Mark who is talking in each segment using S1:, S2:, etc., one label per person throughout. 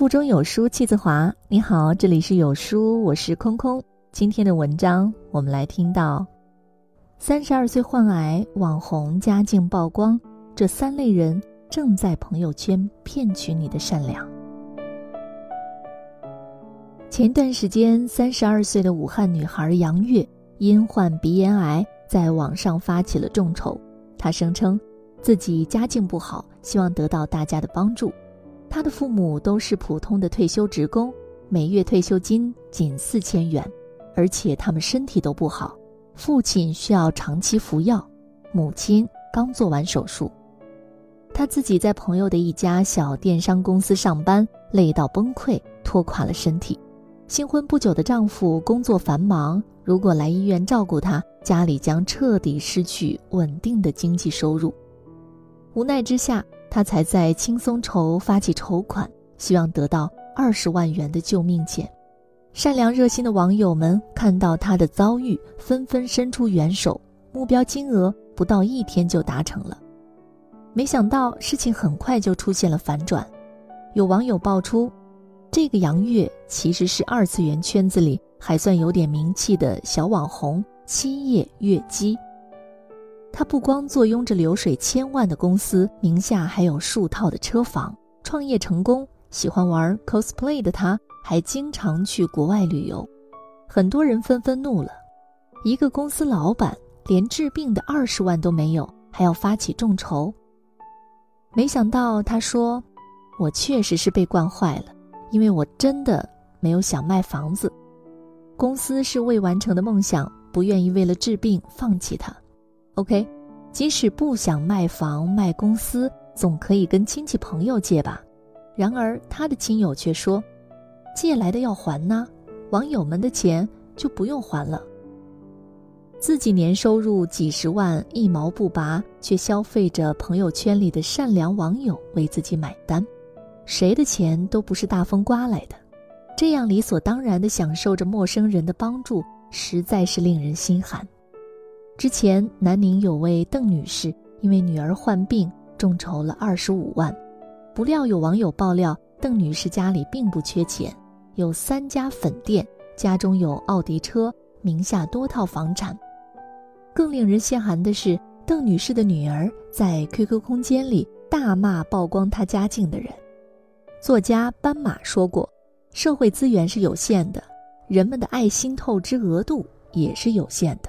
S1: 腹中有书气自华。你好，这里是有书，我是空空。今天的文章，我们来听到：三十二岁患癌，网红家境曝光，这三类人正在朋友圈骗取你的善良。前段时间，三十二岁的武汉女孩杨月因患鼻咽癌，在网上发起了众筹。她声称自己家境不好，希望得到大家的帮助。他的父母都是普通的退休职工，每月退休金仅四千元，而且他们身体都不好，父亲需要长期服药，母亲刚做完手术。他自己在朋友的一家小电商公司上班，累到崩溃，拖垮了身体。新婚不久的丈夫工作繁忙，如果来医院照顾他，家里将彻底失去稳定的经济收入。无奈之下。他才在轻松筹发起筹款，希望得到二十万元的救命钱。善良热心的网友们看到他的遭遇，纷纷伸出援手，目标金额不到一天就达成了。没想到事情很快就出现了反转，有网友爆出，这个杨月其实是二次元圈子里还算有点名气的小网红七叶月姬。他不光坐拥着流水千万的公司，名下还有数套的车房，创业成功。喜欢玩 cosplay 的他，还经常去国外旅游。很多人纷纷怒了：一个公司老板连治病的二十万都没有，还要发起众筹。没想到他说：“我确实是被惯坏了，因为我真的没有想卖房子。公司是未完成的梦想，不愿意为了治病放弃它。” OK，即使不想卖房卖公司，总可以跟亲戚朋友借吧。然而他的亲友却说，借来的要还呢，网友们的钱就不用还了。自己年收入几十万，一毛不拔，却消费着朋友圈里的善良网友为自己买单。谁的钱都不是大风刮来的，这样理所当然的享受着陌生人的帮助，实在是令人心寒。之前，南宁有位邓女士因为女儿患病，众筹了二十五万。不料有网友爆料，邓女士家里并不缺钱，有三家粉店，家中有奥迪车，名下多套房产。更令人心寒的是，邓女士的女儿在 QQ 空间里大骂曝光她家境的人。作家斑马说过：“社会资源是有限的，人们的爱心透支额度也是有限的。”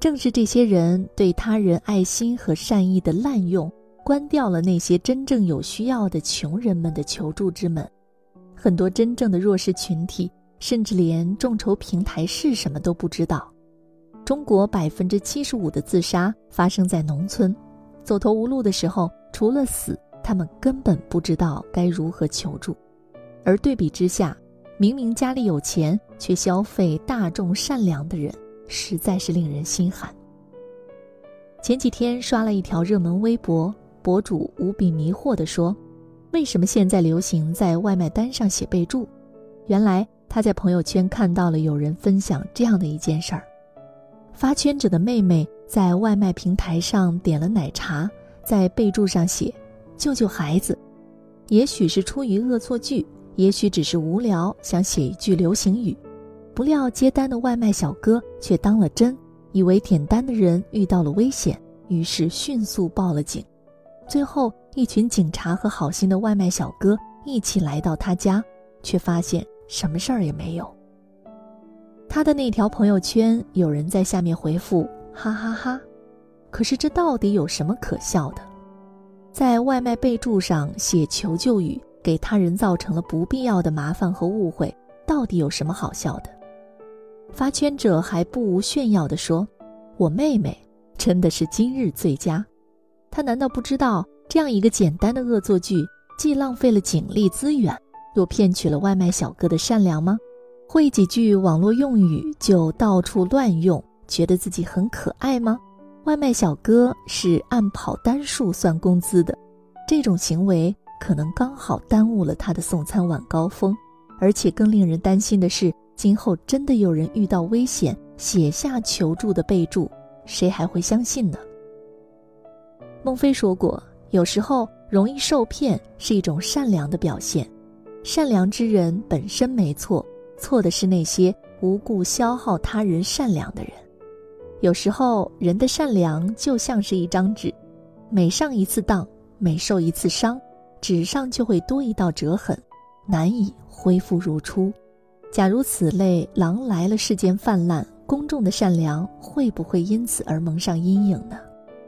S1: 正是这些人对他人爱心和善意的滥用，关掉了那些真正有需要的穷人们的求助之门。很多真正的弱势群体，甚至连众筹平台是什么都不知道。中国百分之七十五的自杀发生在农村，走投无路的时候，除了死，他们根本不知道该如何求助。而对比之下，明明家里有钱却消费大众善良的人。实在是令人心寒。前几天刷了一条热门微博，博主无比迷惑地说：“为什么现在流行在外卖单上写备注？”原来他在朋友圈看到了有人分享这样的一件事儿：发圈者的妹妹在外卖平台上点了奶茶，在备注上写“救救孩子”。也许是出于恶作剧，也许只是无聊想写一句流行语。不料接单的外卖小哥却当了真，以为点单的人遇到了危险，于是迅速报了警。最后，一群警察和好心的外卖小哥一起来到他家，却发现什么事儿也没有。他的那条朋友圈有人在下面回复：“哈哈哈。”可是这到底有什么可笑的？在外卖备注上写求救语，给他人造成了不必要的麻烦和误会，到底有什么好笑的？发圈者还不无炫耀地说：“我妹妹真的是今日最佳。”他难道不知道这样一个简单的恶作剧，既浪费了警力资源，又骗取了外卖小哥的善良吗？会几句网络用语就到处乱用，觉得自己很可爱吗？外卖小哥是按跑单数算工资的，这种行为可能刚好耽误了他的送餐晚高峰，而且更令人担心的是。今后真的有人遇到危险，写下求助的备注，谁还会相信呢？孟非说过，有时候容易受骗是一种善良的表现。善良之人本身没错，错的是那些无故消耗他人善良的人。有时候，人的善良就像是一张纸，每上一次当，每受一次伤，纸上就会多一道折痕，难以恢复如初。假如此类狼来了事件泛滥，公众的善良会不会因此而蒙上阴影呢？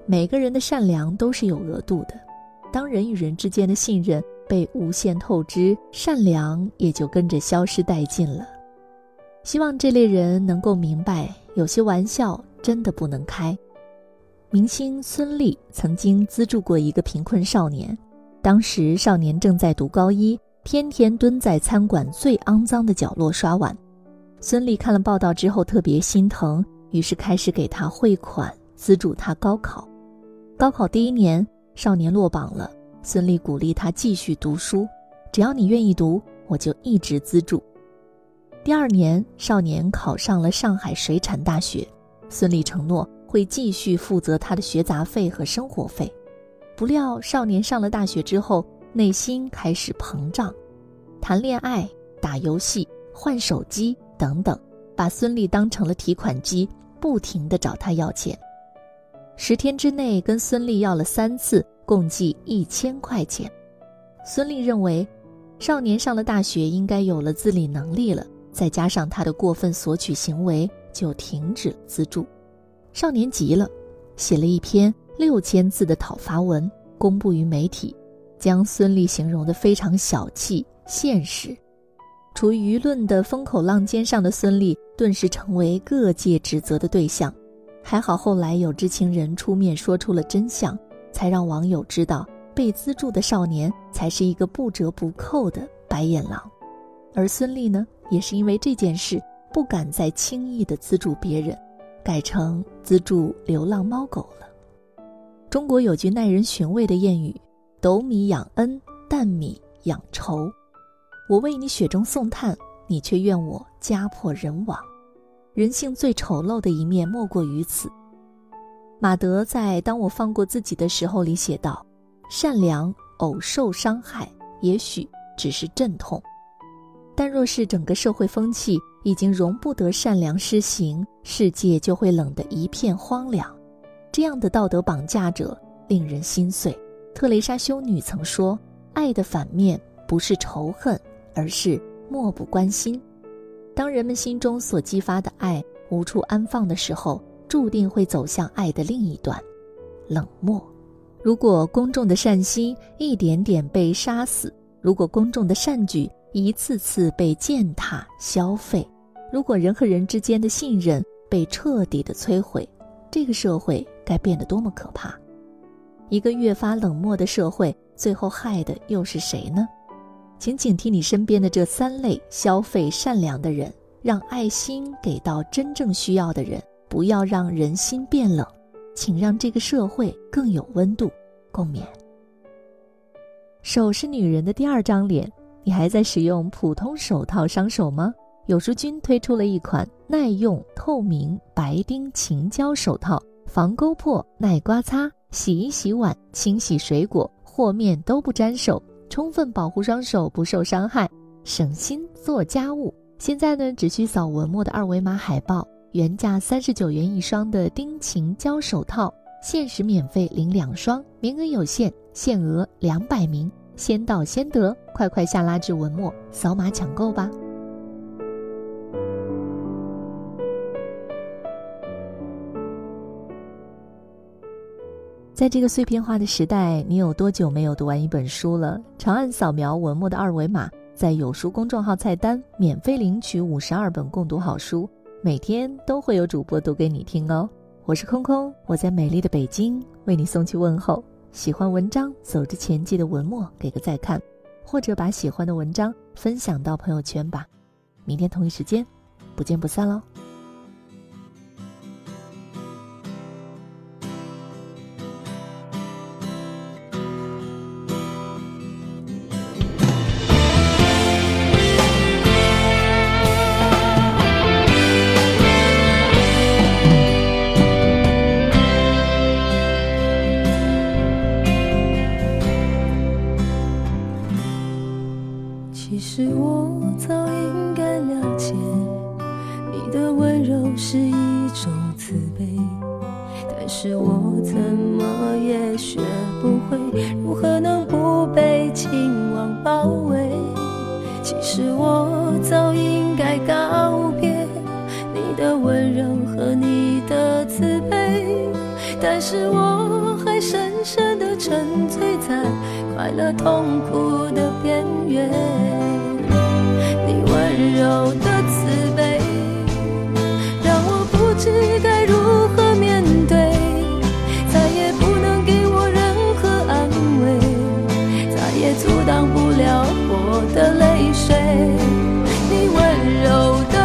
S1: 每个人的善良都是有额度的，当人与人之间的信任被无限透支，善良也就跟着消失殆尽了。希望这类人能够明白，有些玩笑真的不能开。明星孙俪曾经资助过一个贫困少年，当时少年正在读高一。天天蹲在餐馆最肮脏的角落刷碗，孙俪看了报道之后特别心疼，于是开始给他汇款资助他高考。高考第一年，少年落榜了，孙俪鼓励他继续读书，只要你愿意读，我就一直资助。第二年，少年考上了上海水产大学，孙俪承诺会继续负责他的学杂费和生活费。不料少年上了大学之后。内心开始膨胀，谈恋爱、打游戏、换手机等等，把孙俪当成了提款机，不停地找他要钱。十天之内跟孙俪要了三次，共计一千块钱。孙俪认为，少年上了大学，应该有了自理能力了，再加上他的过分索取行为，就停止了资助。少年急了，写了一篇六千字的讨伐文，公布于媒体。将孙俪形容的非常小气、现实，处于舆论的风口浪尖上的孙俪，顿时成为各界指责的对象。还好后来有知情人出面说出了真相，才让网友知道被资助的少年才是一个不折不扣的白眼狼。而孙俪呢，也是因为这件事不敢再轻易的资助别人，改成资助流浪猫狗了。中国有句耐人寻味的谚语。斗米养恩，担米养仇。我为你雪中送炭，你却怨我家破人亡。人性最丑陋的一面莫过于此。马德在《当我放过自己的时候》里写道：“善良偶受伤害，也许只是阵痛；但若是整个社会风气已经容不得善良施行，世界就会冷得一片荒凉。这样的道德绑架者令人心碎。”特蕾莎修女曾说：“爱的反面不是仇恨，而是漠不关心。当人们心中所激发的爱无处安放的时候，注定会走向爱的另一端——冷漠。如果公众的善心一点点被杀死，如果公众的善举一次次被践踏消费，如果人和人之间的信任被彻底的摧毁，这个社会该变得多么可怕！”一个越发冷漠的社会，最后害的又是谁呢？请警惕你身边的这三类消费善良的人，让爱心给到真正需要的人，不要让人心变冷，请让这个社会更有温度。共勉。手是女人的第二张脸，你还在使用普通手套伤手吗？有书君推出了一款耐用、透明白丁晴胶手套，防勾破，耐刮擦。洗衣、洗碗、清洗水果、和面都不沾手，充分保护双手不受伤害，省心做家务。现在呢，只需扫文末的二维码海报，原价三十九元一双的丁腈胶手套，限时免费领两双，名额有限，限额两百名，先到先得，快快下拉至文末扫码抢购吧。在这个碎片化的时代，你有多久没有读完一本书了？长按扫描文末的二维码，在有书公众号菜单免费领取五十二本共读好书，每天都会有主播读给你听哦。我是空空，我在美丽的北京为你送去问候。喜欢文章，走之前记得文末给个再看，或者把喜欢的文章分享到朋友圈吧。明天同一时间，不见不散喽。
S2: 是我还深深的沉醉在快乐痛苦的边缘。你温柔的慈悲让我不知该如何面对再也不能给我任何安慰再也阻挡不了我的泪水。你温柔的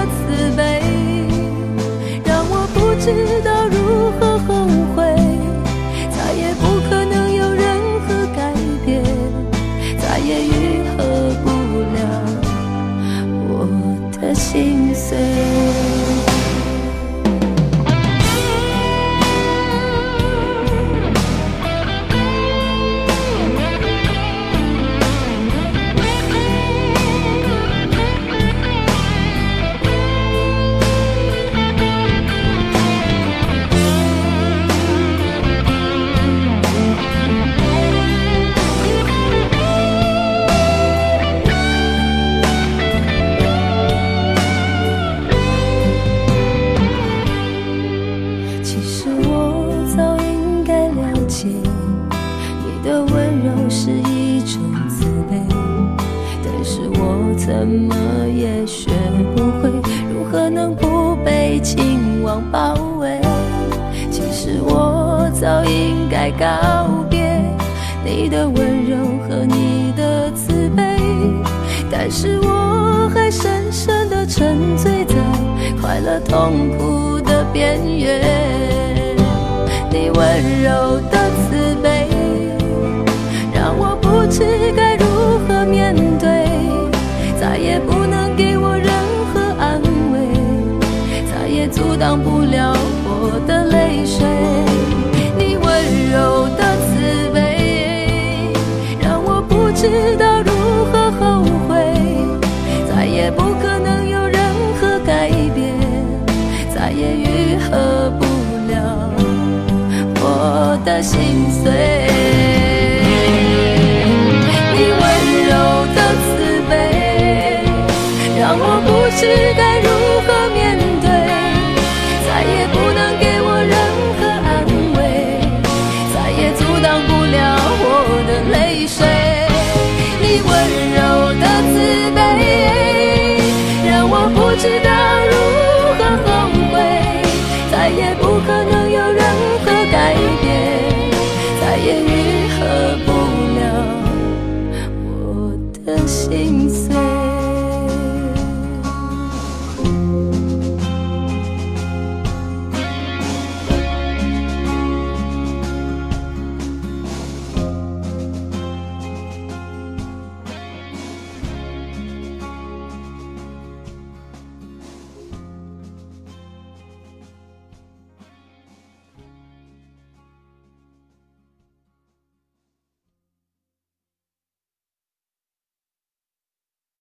S2: 包围。其实我早应该告别你的温柔和你的慈悲，但是我还深深的沉醉在快乐痛苦的边缘。你温柔的了我的泪水。你温柔的慈悲，让我不知道如何后悔，再也不可能有任何改变，再也愈合不了我的心碎。we were.